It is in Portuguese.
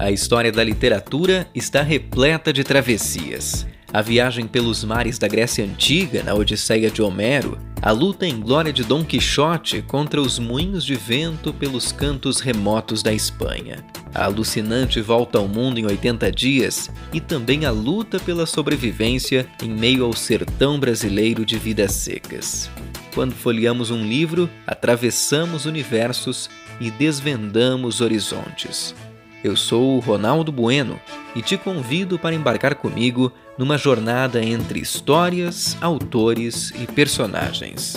A história da literatura está repleta de travessias. A viagem pelos mares da Grécia Antiga, na Odisseia de Homero, a luta em glória de Dom Quixote contra os moinhos de vento pelos cantos remotos da Espanha, a alucinante volta ao mundo em 80 dias e também a luta pela sobrevivência em meio ao sertão brasileiro de vidas secas. Quando folheamos um livro, atravessamos universos e desvendamos horizontes. Eu sou o Ronaldo Bueno e te convido para embarcar comigo numa jornada entre histórias, autores e personagens.